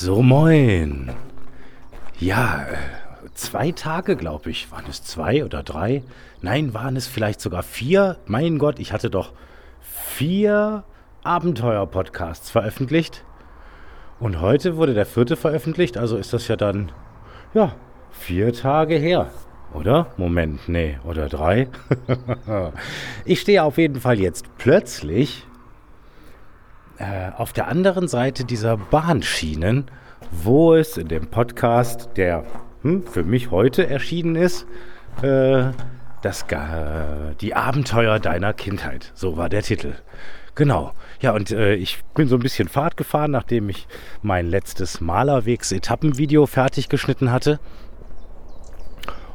So, moin. Ja, äh, zwei Tage, glaube ich. Waren es zwei oder drei? Nein, waren es vielleicht sogar vier? Mein Gott, ich hatte doch vier Abenteuer-Podcasts veröffentlicht. Und heute wurde der vierte veröffentlicht, also ist das ja dann, ja, vier Tage her. Oder? Moment, nee, oder drei? ich stehe auf jeden Fall jetzt plötzlich äh, auf der anderen Seite dieser Bahnschienen, wo es in dem Podcast, der hm, für mich heute erschienen ist, äh, das, äh, die Abenteuer deiner Kindheit. So war der Titel. Genau. Ja, und äh, ich bin so ein bisschen Fahrt gefahren, nachdem ich mein letztes Malerwegs-Etappenvideo fertig geschnitten hatte.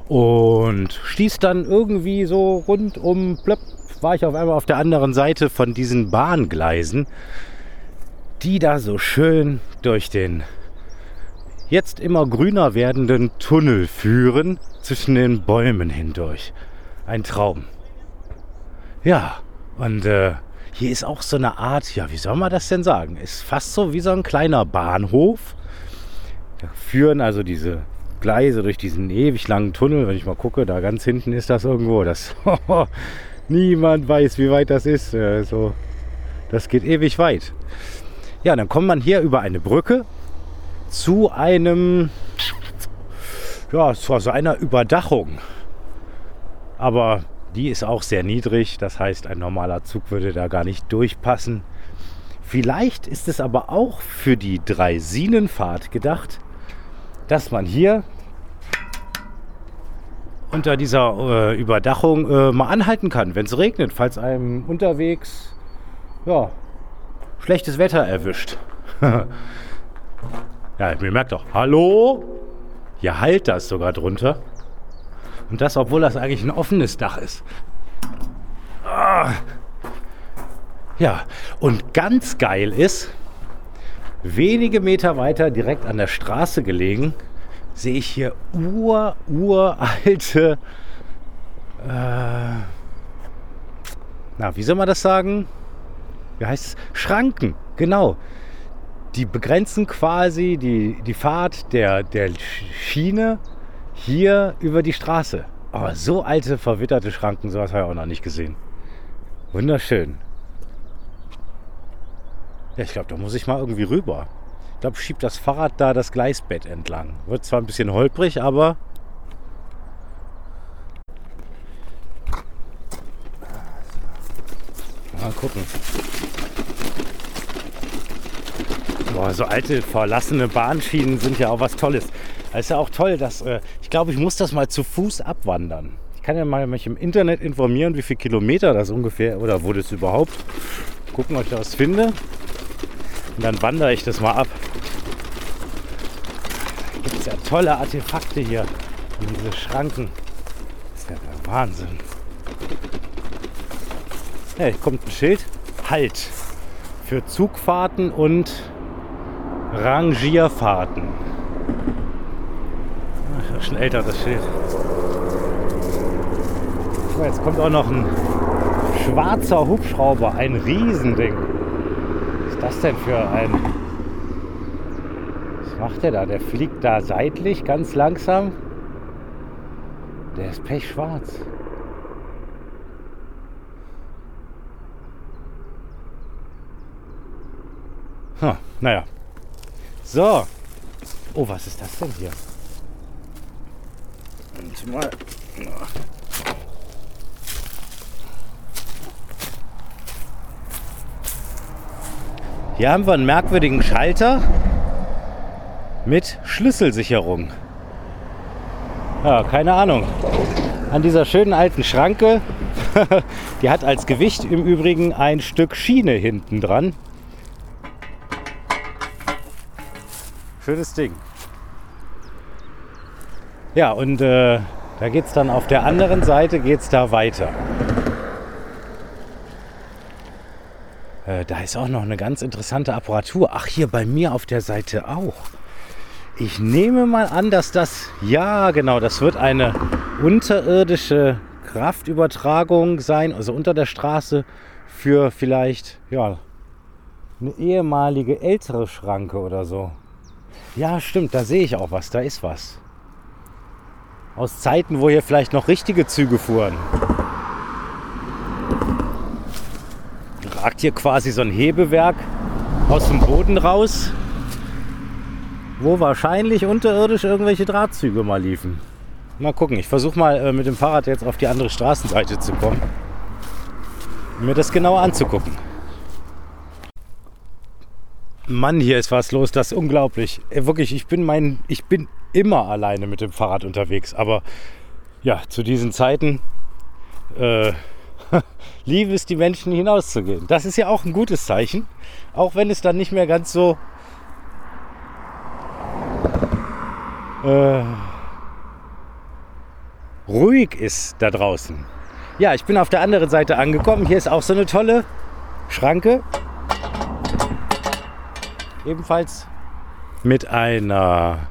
Und stieß dann irgendwie so rund um, plöpp, war ich auf einmal auf der anderen Seite von diesen Bahngleisen die da so schön durch den jetzt immer grüner werdenden Tunnel führen zwischen den Bäumen hindurch. Ein Traum. Ja, und äh, hier ist auch so eine Art, ja, wie soll man das denn sagen? Ist fast so wie so ein kleiner Bahnhof. Da führen also diese Gleise durch diesen ewig langen Tunnel. Wenn ich mal gucke, da ganz hinten ist das irgendwo. Das niemand weiß, wie weit das ist. Äh, so, das geht ewig weit. Ja, dann kommt man hier über eine Brücke zu einem, ja, zu so einer Überdachung. Aber die ist auch sehr niedrig, das heißt, ein normaler Zug würde da gar nicht durchpassen. Vielleicht ist es aber auch für die Dreisinenfahrt gedacht, dass man hier unter dieser äh, Überdachung äh, mal anhalten kann, wenn es regnet, falls einem unterwegs ja, schlechtes Wetter erwischt. ja, mir merkt doch, hallo? Hier halt das sogar drunter. Und das, obwohl das eigentlich ein offenes Dach ist. Ah. Ja, und ganz geil ist, wenige Meter weiter, direkt an der Straße gelegen, sehe ich hier ur, uralte, äh, na, wie soll man das sagen? Wie heißt es? Schranken, genau. Die begrenzen quasi die, die Fahrt der, der Schiene hier über die Straße. Aber so alte, verwitterte Schranken, sowas habe ich auch noch nicht gesehen. Wunderschön. Ja, ich glaube, da muss ich mal irgendwie rüber. Ich glaube, schiebt das Fahrrad da das Gleisbett entlang. Wird zwar ein bisschen holprig, aber Mal gucken. Boah, so alte, verlassene Bahnschienen sind ja auch was Tolles. Es ist ja auch toll, dass äh, ich glaube, ich muss das mal zu Fuß abwandern. Ich kann ja mal mich im Internet informieren, wie viele Kilometer das ungefähr oder wo das überhaupt. Gucken, ob ich da was finde. Und dann wandere ich das mal ab. Da gibt es ja tolle Artefakte hier. Wie diese Schranken. Das ist ja der Wahnsinn. Hier kommt ein Schild. Halt. Für Zugfahrten und Rangierfahrten. Ach, schon älter das Schild. Jetzt kommt auch noch ein schwarzer Hubschrauber. Ein Riesending. Was ist das denn für ein... Was macht der da? Der fliegt da seitlich ganz langsam. Der ist pechschwarz. Hm, naja. So. Oh, was ist das denn hier? Und mal. Hier haben wir einen merkwürdigen Schalter mit Schlüsselsicherung. Ja, keine Ahnung. An dieser schönen alten Schranke, die hat als Gewicht im Übrigen ein Stück Schiene hinten dran. Schönes Ding. Ja, und äh, da geht es dann auf der anderen Seite geht's da weiter. Äh, da ist auch noch eine ganz interessante Apparatur. Ach, hier bei mir auf der Seite auch. Ich nehme mal an, dass das, ja genau, das wird eine unterirdische Kraftübertragung sein, also unter der Straße für vielleicht, ja, eine ehemalige ältere Schranke oder so. Ja, stimmt, da sehe ich auch was, da ist was. Aus Zeiten, wo hier vielleicht noch richtige Züge fuhren. Ragt hier quasi so ein Hebewerk aus dem Boden raus, wo wahrscheinlich unterirdisch irgendwelche Drahtzüge mal liefen. Mal gucken, ich versuche mal äh, mit dem Fahrrad jetzt auf die andere Straßenseite zu kommen, um mir das genauer anzugucken. Mann, hier ist was los, das ist unglaublich. Äh, wirklich, ich bin mein, ich bin immer alleine mit dem Fahrrad unterwegs. Aber ja, zu diesen Zeiten äh, lieben es die Menschen hinauszugehen. Das ist ja auch ein gutes Zeichen, auch wenn es dann nicht mehr ganz so äh, ruhig ist da draußen. Ja, ich bin auf der anderen Seite angekommen. Hier ist auch so eine tolle Schranke ebenfalls mit einer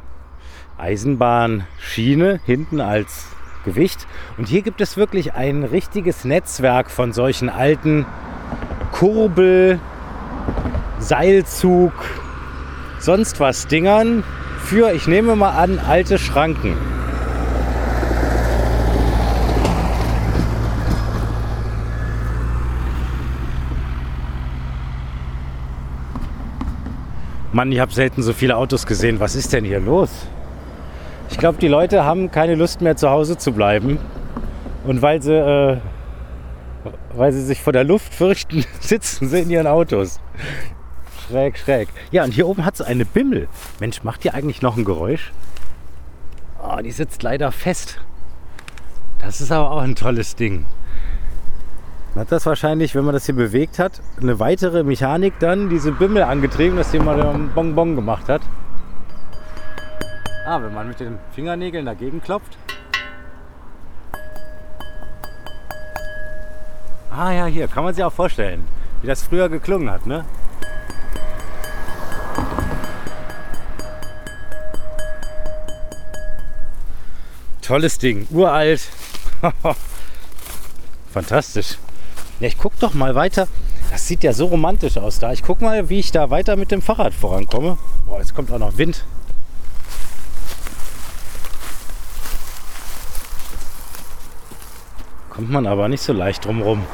Eisenbahnschiene hinten als Gewicht. Und hier gibt es wirklich ein richtiges Netzwerk von solchen alten Kurbel, Seilzug, sonst was Dingern für, ich nehme mal an, alte Schranken. Mann, ich habe selten so viele Autos gesehen. Was ist denn hier los? Ich glaube, die Leute haben keine Lust mehr zu Hause zu bleiben. Und weil sie, äh, weil sie sich vor der Luft fürchten, sitzen sie in ihren Autos. Schräg, schräg. Ja, und hier oben hat es eine Bimmel. Mensch, macht die eigentlich noch ein Geräusch? Oh, die sitzt leider fest. Das ist aber auch ein tolles Ding. Dann hat das wahrscheinlich, wenn man das hier bewegt hat, eine weitere Mechanik dann diese Bimmel angetrieben, dass jemand einen Bonbon gemacht hat. Ah, wenn man mit den Fingernägeln dagegen klopft. Ah ja, hier kann man sich auch vorstellen, wie das früher geklungen hat, ne? Tolles Ding, uralt. Fantastisch. Ja, ich guck doch mal weiter. Das sieht ja so romantisch aus da. Ich guck mal, wie ich da weiter mit dem Fahrrad vorankomme. Boah, jetzt kommt auch noch Wind. Kommt man aber nicht so leicht drumrum.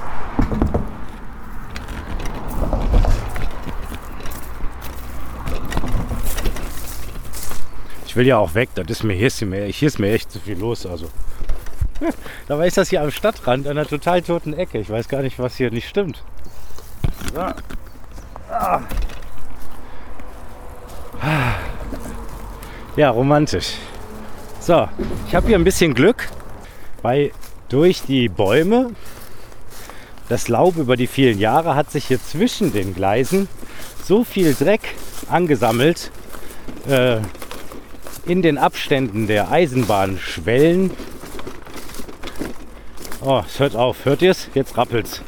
Ich will ja auch weg, das ist mir hier ist mir, hier ist mir echt zu viel los. Also Dabei ist das hier am Stadtrand, an einer total toten Ecke. Ich weiß gar nicht, was hier nicht stimmt. So. Ah. Ja, romantisch. So, ich habe hier ein bisschen Glück, weil durch die Bäume, das Laub über die vielen Jahre hat sich hier zwischen den Gleisen so viel Dreck angesammelt äh, in den Abständen der Eisenbahnschwellen, Oh, es hört auf. Hört ihr es? Jetzt rappelt's.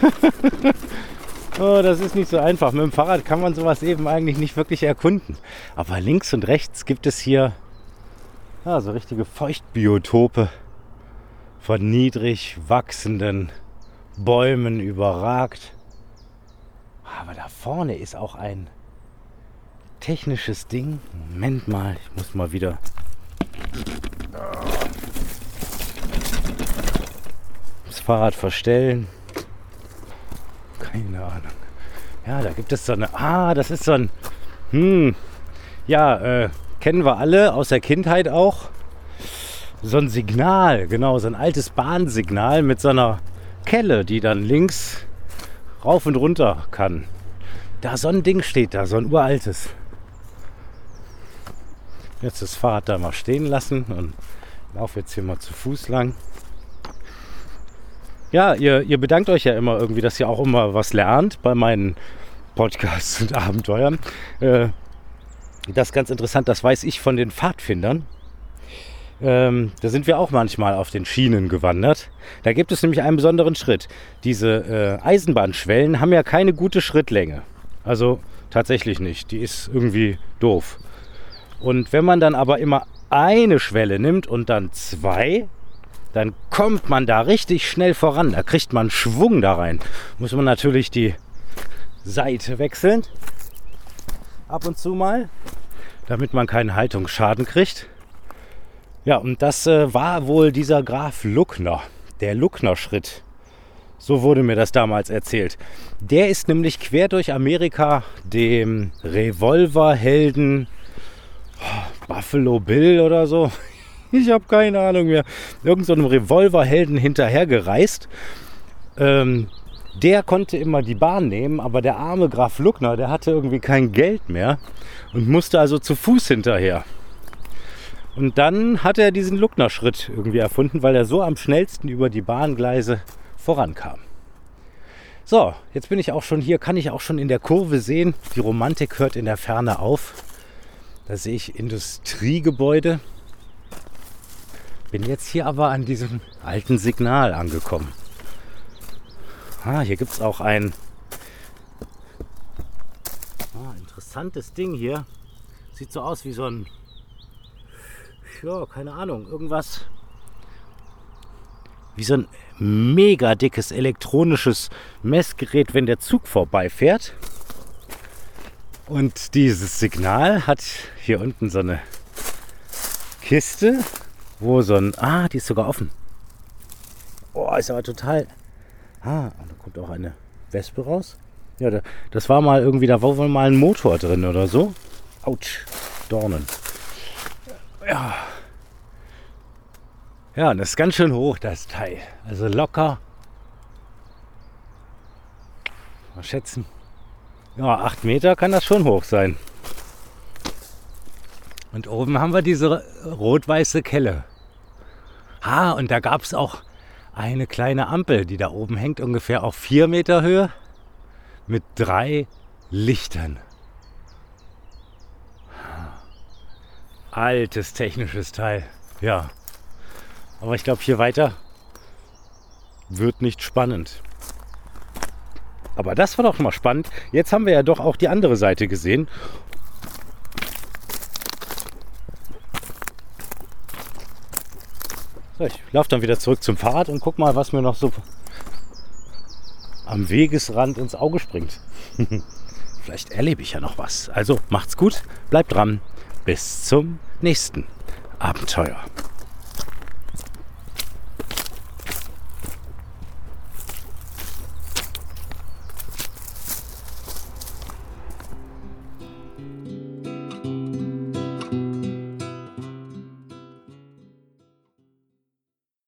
oh, das ist nicht so einfach. Mit dem Fahrrad kann man sowas eben eigentlich nicht wirklich erkunden. Aber links und rechts gibt es hier ja, so richtige Feuchtbiotope von niedrig wachsenden Bäumen überragt. Aber da vorne ist auch ein technisches Ding. Moment mal, ich muss mal wieder Fahrrad verstellen. Keine Ahnung. Ja, da gibt es so eine. Ah, das ist so ein. Hm. Ja, äh, kennen wir alle aus der Kindheit auch. So ein Signal, genau, so ein altes Bahnsignal mit so einer Kelle, die dann links rauf und runter kann. Da so ein Ding steht da, so ein uraltes. Jetzt das Fahrrad da mal stehen lassen und laufe jetzt hier mal zu Fuß lang ja, ihr, ihr bedankt euch ja immer irgendwie, dass ihr auch immer was lernt bei meinen Podcasts und Abenteuern. Äh, das ist ganz interessant, das weiß ich von den Pfadfindern. Ähm, da sind wir auch manchmal auf den Schienen gewandert. Da gibt es nämlich einen besonderen Schritt. Diese äh, Eisenbahnschwellen haben ja keine gute Schrittlänge. Also tatsächlich nicht. Die ist irgendwie doof. Und wenn man dann aber immer eine Schwelle nimmt und dann zwei, dann kommt man da richtig schnell voran. Da kriegt man Schwung da rein. Muss man natürlich die Seite wechseln. Ab und zu mal. damit man keinen Haltungsschaden kriegt. Ja, und das äh, war wohl dieser Graf Luckner, der Luckner-Schritt. So wurde mir das damals erzählt. Der ist nämlich quer durch Amerika dem Revolverhelden oh, Buffalo Bill oder so. Ich habe keine Ahnung mehr. Irgend so einem Revolverhelden hinterhergereist. Ähm, der konnte immer die Bahn nehmen, aber der arme Graf Luckner, der hatte irgendwie kein Geld mehr und musste also zu Fuß hinterher. Und dann hat er diesen Luckner-Schritt irgendwie erfunden, weil er so am schnellsten über die Bahngleise vorankam. So, jetzt bin ich auch schon hier, kann ich auch schon in der Kurve sehen. Die Romantik hört in der Ferne auf. Da sehe ich Industriegebäude. Bin jetzt hier aber an diesem alten Signal angekommen. Ah, hier gibt es auch ein ah, interessantes Ding hier. Sieht so aus wie so ein, ja, keine Ahnung, irgendwas wie so ein mega dickes elektronisches Messgerät, wenn der Zug vorbeifährt. Und dieses Signal hat hier unten so eine Kiste, wo so ein. Ah, die ist sogar offen. Oh, ist aber total. Ah, da kommt auch eine Wespe raus. Ja, das war mal irgendwie, da war wohl mal ein Motor drin oder so. Autsch, Dornen. Ja. Ja, das ist ganz schön hoch, das Teil. Also locker. Mal schätzen. Ja, 8 Meter kann das schon hoch sein. Und oben haben wir diese rot-weiße Kelle. Ah, und da gab es auch eine kleine Ampel, die da oben hängt, ungefähr auf 4 Meter Höhe, mit drei Lichtern. Altes technisches Teil. Ja. Aber ich glaube, hier weiter wird nicht spannend. Aber das war doch mal spannend. Jetzt haben wir ja doch auch die andere Seite gesehen. Ich laufe dann wieder zurück zum Fahrrad und guck mal, was mir noch so am Wegesrand ins Auge springt. Vielleicht erlebe ich ja noch was. Also macht's gut, bleibt dran. Bis zum nächsten Abenteuer.